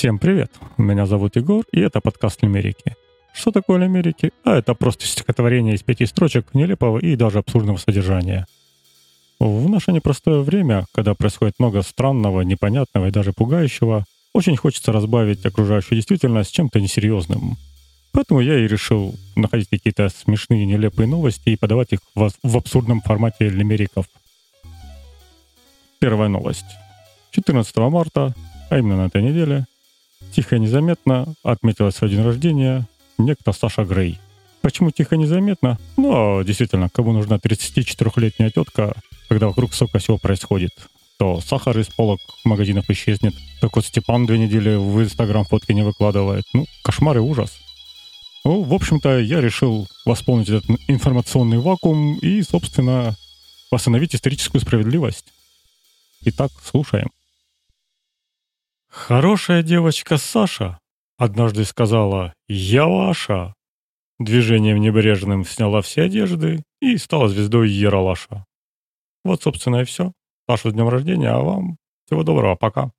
Всем привет! Меня зовут Егор, и это подкаст «Лимерики». Что такое «Лимерики»? А это просто стихотворение из пяти строчек нелепого и даже абсурдного содержания. В наше непростое время, когда происходит много странного, непонятного и даже пугающего, очень хочется разбавить окружающую действительность чем-то несерьезным. Поэтому я и решил находить какие-то смешные, нелепые новости и подавать их в, в абсурдном формате лимериков. Первая новость. 14 марта, а именно на этой неделе, тихо и незаметно отметила свой день рождения некто Саша Грей. Почему тихо и незаметно? Ну, действительно, кому нужна 34-летняя тетка, когда вокруг столько всего происходит? То сахар из полок магазинов исчезнет, так вот Степан две недели в Инстаграм фотки не выкладывает. Ну, кошмар и ужас. Ну, в общем-то, я решил восполнить этот информационный вакуум и, собственно, восстановить историческую справедливость. Итак, слушаем. Хорошая девочка Саша однажды сказала «Я ваша». Движением небрежным сняла все одежды и стала звездой Ералаша. Вот, собственно, и все. Саша, с днем рождения, а вам всего доброго, пока.